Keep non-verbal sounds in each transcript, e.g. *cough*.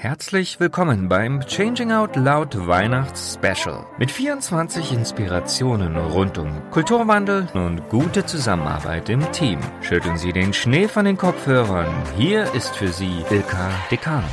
Herzlich willkommen beim Changing Out Loud Weihnachts Special mit 24 Inspirationen rund um Kulturwandel und gute Zusammenarbeit im Team. Schütteln Sie den Schnee von den Kopfhörern. Hier ist für Sie Ilka Dekan.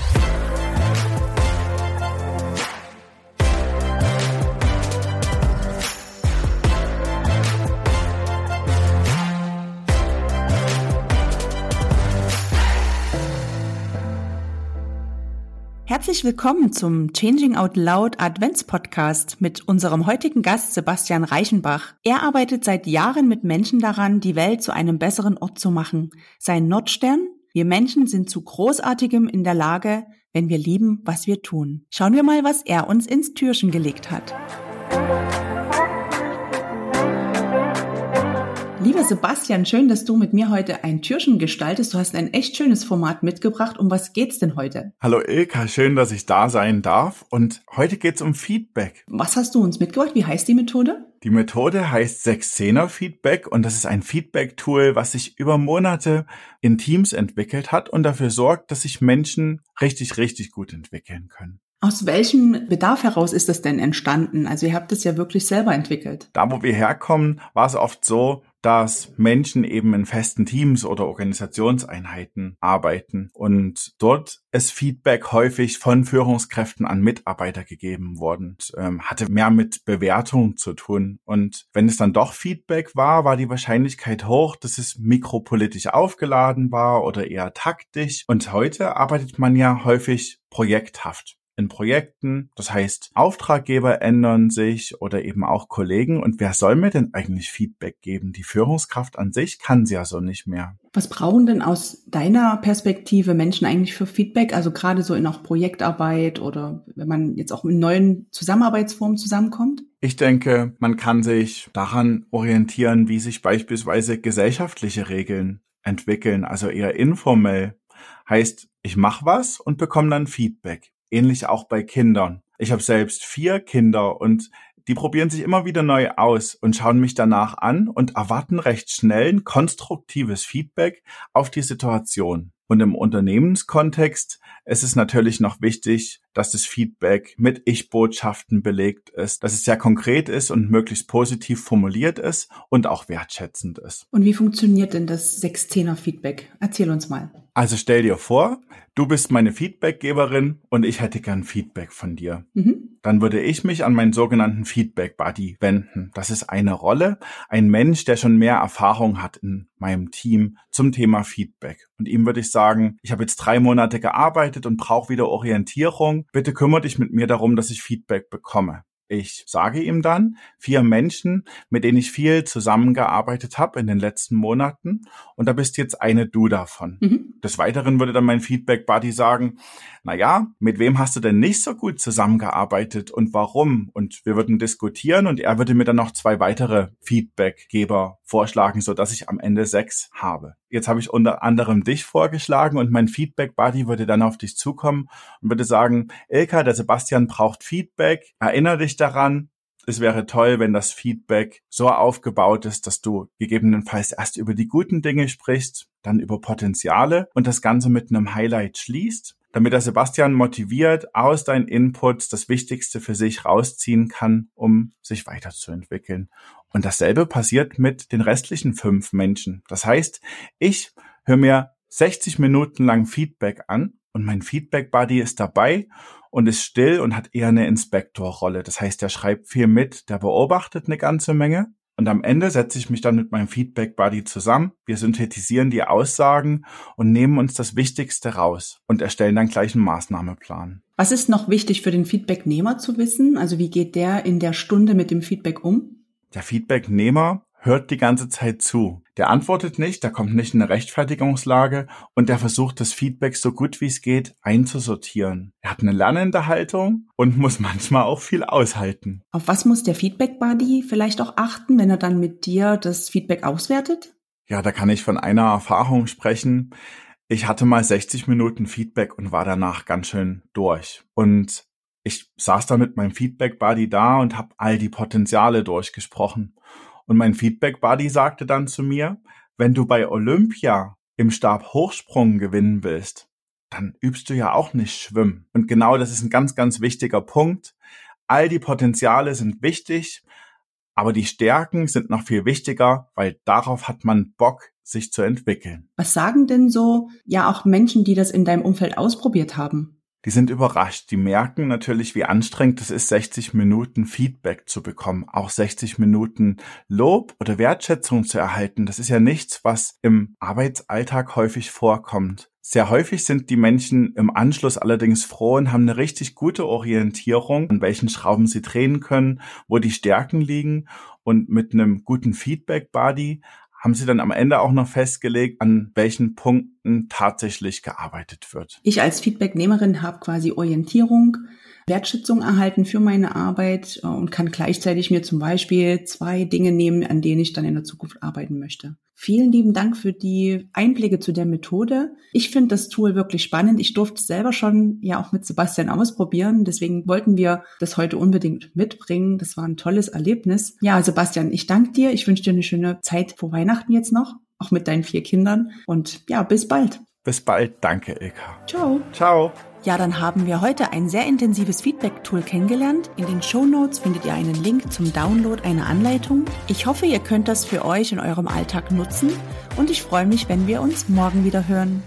Herzlich willkommen zum Changing Out Loud Advents Podcast mit unserem heutigen Gast Sebastian Reichenbach. Er arbeitet seit Jahren mit Menschen daran, die Welt zu einem besseren Ort zu machen. Sein Nordstern? Wir Menschen sind zu Großartigem in der Lage, wenn wir lieben, was wir tun. Schauen wir mal, was er uns ins Türchen gelegt hat. Lieber Sebastian, schön, dass du mit mir heute ein Türchen gestaltest. Du hast ein echt schönes Format mitgebracht. Um was geht's denn heute? Hallo Ilka, schön, dass ich da sein darf. Und heute geht's um Feedback. Was hast du uns mitgebracht? Wie heißt die Methode? Die Methode heißt Sechzehner Feedback und das ist ein Feedback-Tool, was sich über Monate in Teams entwickelt hat und dafür sorgt, dass sich Menschen richtig, richtig gut entwickeln können. Aus welchem Bedarf heraus ist das denn entstanden? Also ihr habt es ja wirklich selber entwickelt. Da, wo wir herkommen, war es oft so, dass Menschen eben in festen Teams oder Organisationseinheiten arbeiten und dort ist Feedback häufig von Führungskräften an Mitarbeiter gegeben worden, und, ähm, hatte mehr mit Bewertung zu tun. Und wenn es dann doch Feedback war, war die Wahrscheinlichkeit hoch, dass es mikropolitisch aufgeladen war oder eher taktisch. Und heute arbeitet man ja häufig projekthaft in Projekten. Das heißt, Auftraggeber ändern sich oder eben auch Kollegen. Und wer soll mir denn eigentlich Feedback geben? Die Führungskraft an sich kann sie ja so nicht mehr. Was brauchen denn aus deiner Perspektive Menschen eigentlich für Feedback? Also gerade so in auch Projektarbeit oder wenn man jetzt auch in neuen Zusammenarbeitsformen zusammenkommt? Ich denke, man kann sich daran orientieren, wie sich beispielsweise gesellschaftliche Regeln entwickeln, also eher informell. Heißt, ich mache was und bekomme dann Feedback. Ähnlich auch bei Kindern. Ich habe selbst vier Kinder und die probieren sich immer wieder neu aus und schauen mich danach an und erwarten recht schnell ein konstruktives Feedback auf die Situation. Und im Unternehmenskontext ist es natürlich noch wichtig, dass das Feedback mit Ich-Botschaften belegt ist, dass es sehr konkret ist und möglichst positiv formuliert ist und auch wertschätzend ist. Und wie funktioniert denn das Sechzehner-Feedback? Erzähl uns mal. Also stell dir vor, du bist meine Feedbackgeberin und ich hätte gern Feedback von dir. Mhm. Dann würde ich mich an meinen sogenannten Feedback Buddy wenden. Das ist eine Rolle, ein Mensch, der schon mehr Erfahrung hat in meinem Team zum Thema Feedback. Und ihm würde ich sagen, ich habe jetzt drei Monate gearbeitet und brauche wieder Orientierung. Bitte kümmere dich mit mir darum, dass ich Feedback bekomme. Ich sage ihm dann vier Menschen, mit denen ich viel zusammengearbeitet habe in den letzten Monaten. Und da bist jetzt eine du davon. Mhm. Des Weiteren würde dann mein Feedback-Buddy sagen, na ja, mit wem hast du denn nicht so gut zusammengearbeitet und warum? Und wir würden diskutieren und er würde mir dann noch zwei weitere Feedbackgeber vorschlagen, so dass ich am Ende sechs habe. Jetzt habe ich unter anderem dich vorgeschlagen und mein Feedback-Buddy würde dann auf dich zukommen und würde sagen, Ilka, der Sebastian braucht Feedback, erinnere dich daran, es wäre toll, wenn das Feedback so aufgebaut ist, dass du gegebenenfalls erst über die guten Dinge sprichst, dann über Potenziale und das Ganze mit einem Highlight schließt, damit der Sebastian motiviert aus deinen Inputs das Wichtigste für sich rausziehen kann, um sich weiterzuentwickeln. Und dasselbe passiert mit den restlichen fünf Menschen. Das heißt, ich höre mir 60 Minuten lang Feedback an und mein Feedback Buddy ist dabei und ist still und hat eher eine Inspektorrolle. Das heißt, er schreibt viel mit, der beobachtet eine ganze Menge. Und am Ende setze ich mich dann mit meinem Feedback Buddy zusammen. Wir synthetisieren die Aussagen und nehmen uns das Wichtigste raus und erstellen dann gleich einen Maßnahmeplan. Was ist noch wichtig für den Feedbacknehmer zu wissen? Also wie geht der in der Stunde mit dem Feedback um? Der Feedbacknehmer hört die ganze Zeit zu. Der antwortet nicht, der kommt nicht in eine Rechtfertigungslage und der versucht das Feedback so gut wie es geht einzusortieren. Er hat eine lernende Haltung und muss *laughs* manchmal auch viel aushalten. Auf was muss der Feedback Buddy vielleicht auch achten, wenn er dann mit dir das Feedback auswertet? Ja, da kann ich von einer Erfahrung sprechen. Ich hatte mal 60 Minuten Feedback und war danach ganz schön durch. Und ich saß da mit meinem Feedback Buddy da und habe all die Potenziale durchgesprochen. Und mein Feedback-Buddy sagte dann zu mir, wenn du bei Olympia im Stabhochsprung gewinnen willst, dann übst du ja auch nicht schwimmen. Und genau das ist ein ganz, ganz wichtiger Punkt. All die Potenziale sind wichtig, aber die Stärken sind noch viel wichtiger, weil darauf hat man Bock, sich zu entwickeln. Was sagen denn so, ja, auch Menschen, die das in deinem Umfeld ausprobiert haben? Die sind überrascht. Die merken natürlich, wie anstrengend es ist, 60 Minuten Feedback zu bekommen, auch 60 Minuten Lob oder Wertschätzung zu erhalten. Das ist ja nichts, was im Arbeitsalltag häufig vorkommt. Sehr häufig sind die Menschen im Anschluss allerdings froh und haben eine richtig gute Orientierung, an welchen Schrauben sie drehen können, wo die Stärken liegen und mit einem guten Feedback-Buddy haben Sie dann am Ende auch noch festgelegt, an welchen Punkten tatsächlich gearbeitet wird? Ich als Feedbacknehmerin habe quasi Orientierung, Wertschätzung erhalten für meine Arbeit äh, und kann gleichzeitig mir zum Beispiel zwei Dinge nehmen, an denen ich dann in der Zukunft arbeiten möchte. Vielen lieben Dank für die Einblicke zu der Methode. Ich finde das Tool wirklich spannend. Ich durfte es selber schon ja auch mit Sebastian ausprobieren. Deswegen wollten wir das heute unbedingt mitbringen. Das war ein tolles Erlebnis. Ja, Sebastian, ich danke dir. Ich wünsche dir eine schöne Zeit vor Weihnachten jetzt noch, auch mit deinen vier Kindern. Und ja, bis bald. Bis bald. Danke, Ilka. Ciao. Ciao. Ja, dann haben wir heute ein sehr intensives Feedback-Tool kennengelernt. In den Show Notes findet ihr einen Link zum Download einer Anleitung. Ich hoffe, ihr könnt das für euch in eurem Alltag nutzen und ich freue mich, wenn wir uns morgen wieder hören.